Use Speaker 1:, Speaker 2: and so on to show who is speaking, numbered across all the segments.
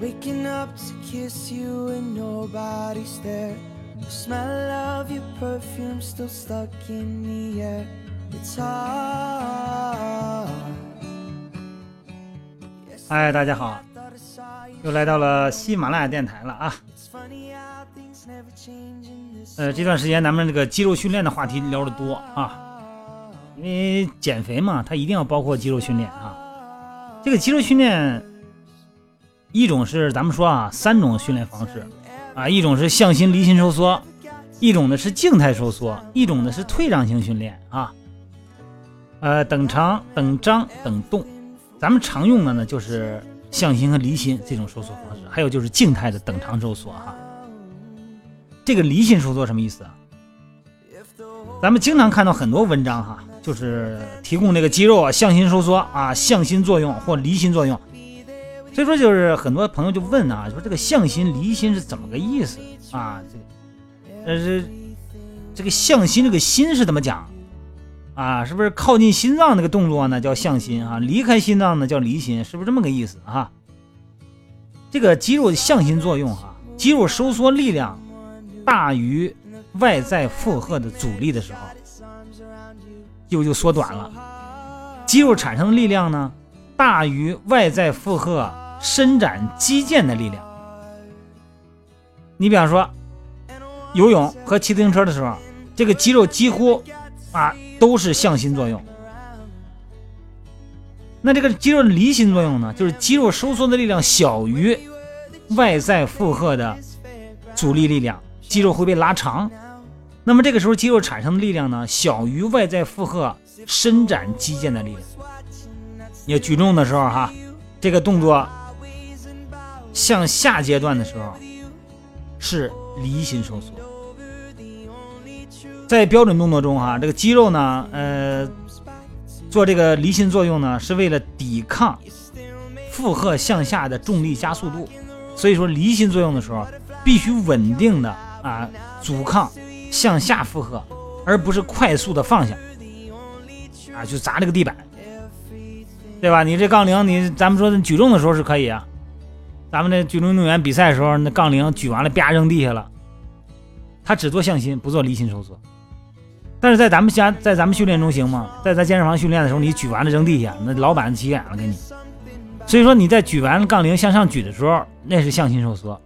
Speaker 1: Waking up to kiss you and nobody's there. The smell of your perfume still stuck in the air. It's hard.
Speaker 2: 嗨，大家好.又来到了喜马拉雅电台了啊。呃，这段时间咱们这个肌肉训练的话题聊得多啊，因为减肥嘛，它一定要包括肌肉训练啊。这个肌肉训练，一种是咱们说啊，三种训练方式啊，一种是向心离心收缩，一种呢是静态收缩，一种呢是退让型训练啊。呃，等长、等张、等动，咱们常用的呢就是向心和离心这种收缩方式，还有就是静态的等长收缩哈。这个离心收缩什么意思啊？咱们经常看到很多文章哈，就是提供这个肌肉啊向心收缩啊向心作用或离心作用。所以说就是很多朋友就问啊，说这个向心离心是怎么个意思啊？这个呃这这个向心这个心是怎么讲啊？是不是靠近心脏那个动作呢叫向心啊？离开心脏呢叫离心，是不是这么个意思啊？这个肌肉向心作用哈、肌肉收缩力量大于外在负荷的阻力的时候，肌肉就缩短了。肌肉产生的力量呢，大于外在负荷伸展肌腱的力量。你比方说，游泳和骑自行车的时候，这个肌肉几乎啊都是向心作用。那这个肌肉的离心作用呢，就是肌肉收缩的力量小于外在负荷的阻力力量，肌肉会被拉长。那么这个时候肌肉产生的力量呢，小于外在负荷伸展肌腱的力量。你举重的时候哈，这个动作向下阶段的时候是离心收缩。在标准动作中哈，这个肌肉呢，呃，做这个离心作用呢，是为了抵抗负荷向下的重力加速度。所以说离心作用的时候，必须稳定的啊阻抗向下负荷，而不是快速的放下啊，就砸这个地板，对吧？你这杠铃，你咱们说举重的时候是可以啊，咱们那举重运动员比赛的时候，那杠铃举完了啪扔地下了，他只做向心，不做离心收缩。但是在咱们家，在咱们训练中行吗？在咱健身房训练的时候，你举完了扔地下，那老板急眼了给你。所以说你在举完杠铃向上举的时候，那是向心收缩。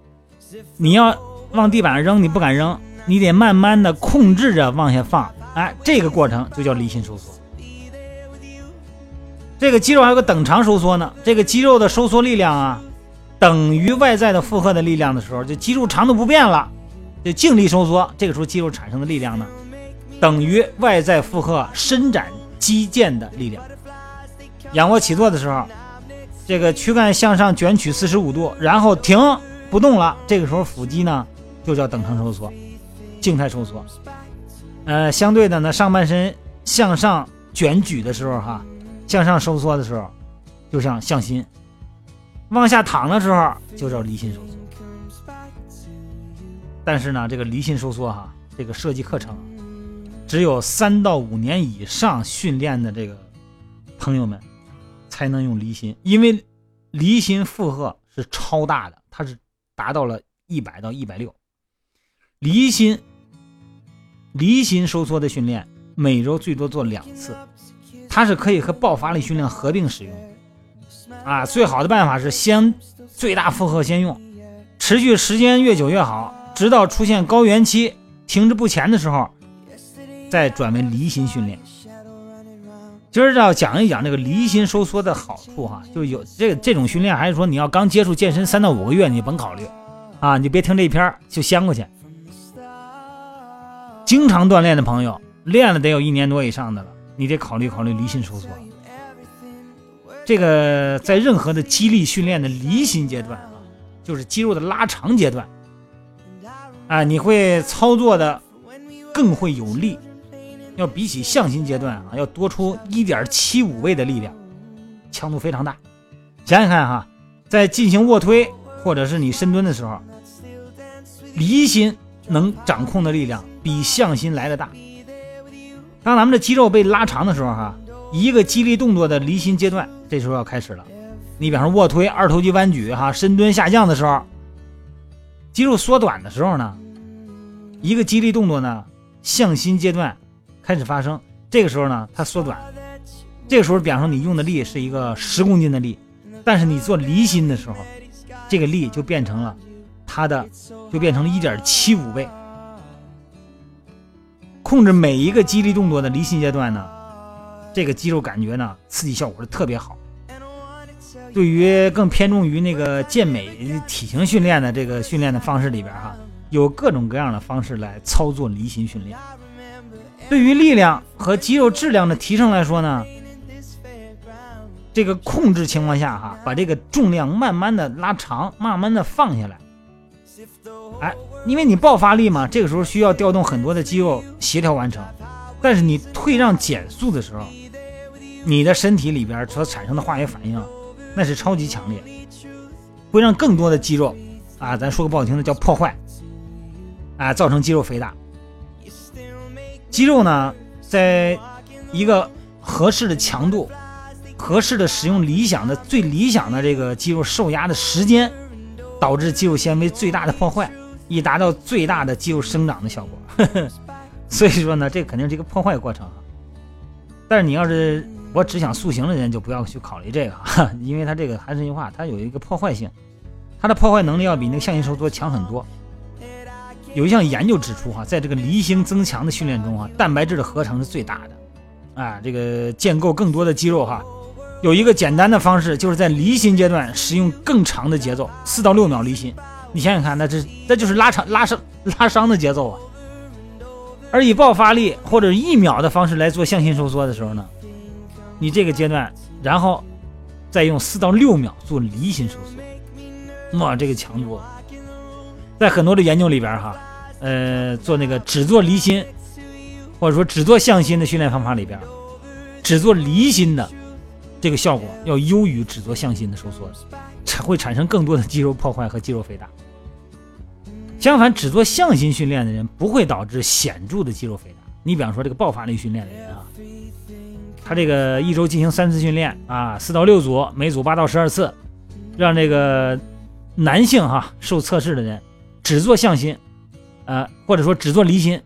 Speaker 2: 你要往地板上扔，你不敢扔，你得慢慢的控制着往下放，哎，这个过程就叫离心收缩。这个肌肉还有个等长收缩呢，这个肌肉的收缩力量啊，等于外在的负荷的力量的时候，就肌肉长度不变了，就静力收缩，这个时候肌肉产生的力量呢，等于外在负荷伸展肌腱的力量。仰卧起坐的时候。这个躯干向上卷曲四十五度，然后停不动了。这个时候腹肌呢就叫等长收缩，静态收缩。呃，相对的呢，上半身向上卷举的时候哈，向上收缩的时候，就像向心；往下躺的时候就叫离心收缩。但是呢，这个离心收缩哈，这个设计课程只有三到五年以上训练的这个朋友们。才能用离心，因为离心负荷是超大的，它是达到了一百到一百六。离心离心收缩的训练，每周最多做两次，它是可以和爆发力训练合并使用。啊，最好的办法是先最大负荷先用，持续时间越久越好，直到出现高原期停滞不前的时候，再转为离心训练。今儿要讲一讲这个离心收缩的好处哈，就有这这种训练，还是说你要刚接触健身三到五个月，你甭考虑啊，你别听这一篇就先过去。经常锻炼的朋友，练了得有一年多以上的了，你得考虑考虑离心收缩。这个在任何的肌力训练的离心阶段啊，就是肌肉的拉长阶段啊，你会操作的更会有力。要比起向心阶段啊，要多出一点七五倍的力量，强度非常大。想想看哈，在进行卧推或者是你深蹲的时候，离心能掌控的力量比向心来的大。当咱们的肌肉被拉长的时候哈，一个肌力动作的离心阶段，这时候要开始了。你比方说卧推、二头肌弯举、哈深蹲下降的时候，肌肉缩短的时候呢，一个肌力动作呢向心阶段开始发生，这个时候呢它缩短，这个时候比方说你用的力是一个十公斤的力，但是你做离心的时候，这个力就变成了它的就变成了一点七五倍。控制每一个肌力动作的离心阶段呢，这个肌肉感觉呢刺激效果是特别好。对于更偏重于那个健美体型训练的这个训练的方式里边哈，有各种各样的方式来操作离心训练。对于力量和肌肉质量的提升来说呢，这个控制情况下哈，把这个重量慢慢的拉长，慢慢的放下来。哎，因为你爆发力嘛，这个时候需要调动很多的肌肉协调完成。但是你退让减速的时候，你的身体里边所产生的化学反应。那是超级强烈，会让更多的肌肉啊，咱说个不好听的叫破坏，啊，造成肌肉肥大。肌肉呢，在一个合适的强度、合适的使用理想的最理想的这个肌肉受压的时间，导致肌肉纤维最大的破坏，以达到最大的肌肉生长的效果。所以说呢，这肯定是一个破坏过程。但是你要是。我只想塑形的人就不要去考虑这个，因为它这个还是那句话，它有一个破坏性，它的破坏能力要比那个向心收缩强很多。有一项研究指出，哈，在这个离心增强的训练中，哈，蛋白质的合成是最大的，啊，这个建构更多的肌肉，哈，有一个简单的方式，就是在离心阶段使用更长的节奏，四到六秒离心。你想想看，那这那就是拉长拉伤拉伤的节奏啊。而以爆发力或者一秒的方式来做向心收缩的时候呢？你这个阶段，然后再用四到六秒做离心收缩，哇，这个强度，在很多的研究里边哈，呃，做那个只做离心，或者说只做向心的训练方法里边，只做离心的这个效果要优于只做向心的收缩，才会产生更多的肌肉破坏和肌肉肥大。相反，只做向心训练的人不会导致显著的肌肉肥大。你比方说这个爆发力训练的人啊。他这个一周进行三次训练啊，四到六组，每组八到十二次，让这个男性哈受测试的人只做向心，呃或者说只做离心，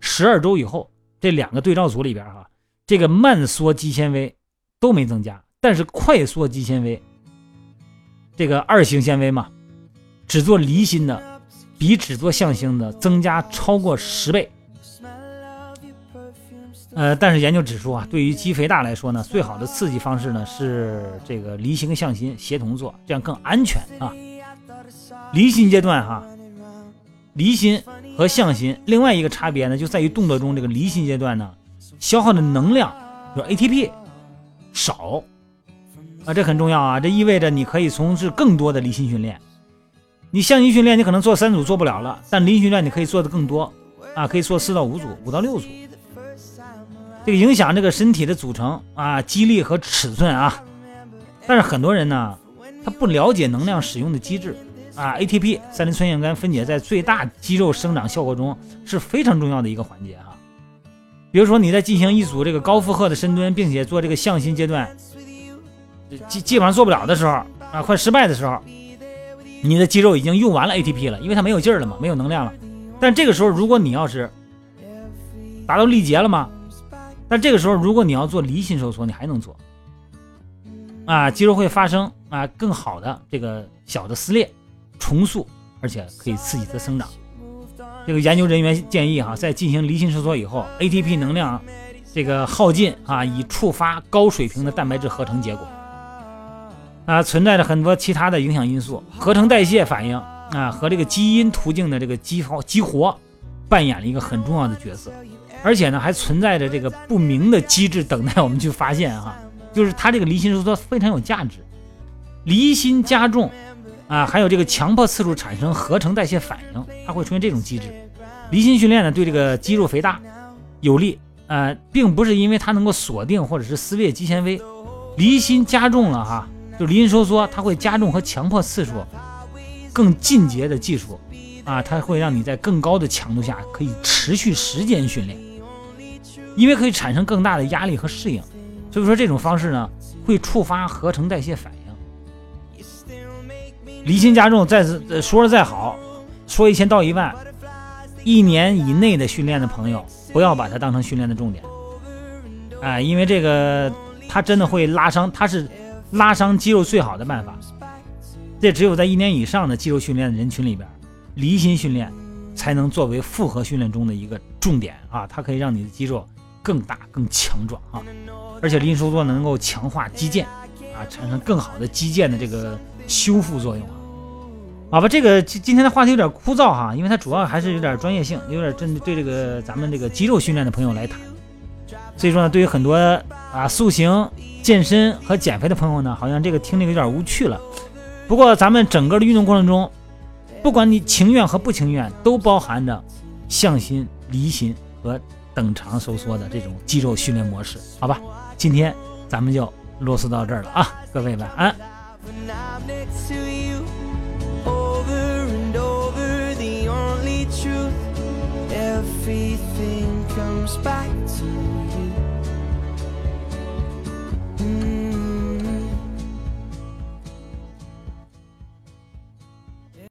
Speaker 2: 十二周以后，这两个对照组里边哈，这个慢缩肌纤维都没增加，但是快缩肌纤维，这个二型纤维嘛，只做离心的比只做向心的增加超过十倍。呃，但是研究指出啊，对于肌肥大来说呢，最好的刺激方式呢是这个离心向心协同做，这样更安全啊。离心阶段哈，离心和向心另外一个差别呢，就在于动作中这个离心阶段呢，消耗的能量，就 ATP 少啊，这很重要啊，这意味着你可以从事更多的离心训练。你向心训练你可能做三组做不了了，但离心训练你可以做的更多啊，可以做四到五组，五到六组。这个影响这个身体的组成啊，肌力和尺寸啊，但是很多人呢，他不了解能量使用的机制啊，ATP 三磷酸腺苷分解在最大肌肉生长效果中是非常重要的一个环节哈。比如说你在进行一组这个高负荷的深蹲，并且做这个向心阶段，基基本上做不了的时候啊，快失败的时候，你的肌肉已经用完了 ATP 了，因为它没有劲儿了嘛，没有能量了。但这个时候，如果你要是达到力竭了嘛？但这个时候，如果你要做离心收缩，你还能做啊，肌肉会发生啊更好的这个小的撕裂、重塑，而且可以刺激它生长。这个研究人员建议哈，在进行离心收缩以后，ATP 能量这个耗尽啊，以触发高水平的蛋白质合成结果啊，存在着很多其他的影响因素，合成代谢反应啊和这个基因途径的这个激活激活扮演了一个很重要的角色。而且呢，还存在着这个不明的机制等待我们去发现哈，就是它这个离心收缩非常有价值，离心加重啊，还有这个强迫次数产生合成代谢反应，它会出现这种机制。离心训练呢，对这个肌肉肥大有利啊，并不是因为它能够锁定或者是撕裂肌纤维，离心加重了哈，就离心收缩它会加重和强迫次数更进阶的技术啊，它会让你在更高的强度下可以持续时间训练。因为可以产生更大的压力和适应，所以说这种方式呢会触发合成代谢反应，离心加重，再次说的再好，说一千道一万，一年以内的训练的朋友，不要把它当成训练的重点，哎，因为这个它真的会拉伤，它是拉伤肌肉最好的办法。这只有在一年以上的肌肉训练的人群里边，离心训练才能作为复合训练中的一个重点啊！它可以让你的肌肉更大、更强壮啊！而且林收缩能够强化肌腱啊，产生更好的肌腱的这个修复作用啊！好吧，这个今今天的话题有点枯燥哈，因为它主要还是有点专业性，有点针对这个咱们这个肌肉训练的朋友来谈。所以说呢，对于很多啊塑形、健身和减肥的朋友呢，好像这个听着有点无趣了。不过，咱们整个的运动过程中，不管你情愿和不情愿，都包含着向心、离心和等长收缩的这种肌肉训练模式，好吧？今天咱们就啰嗦到这儿了啊，各位晚安。Everything comes back to you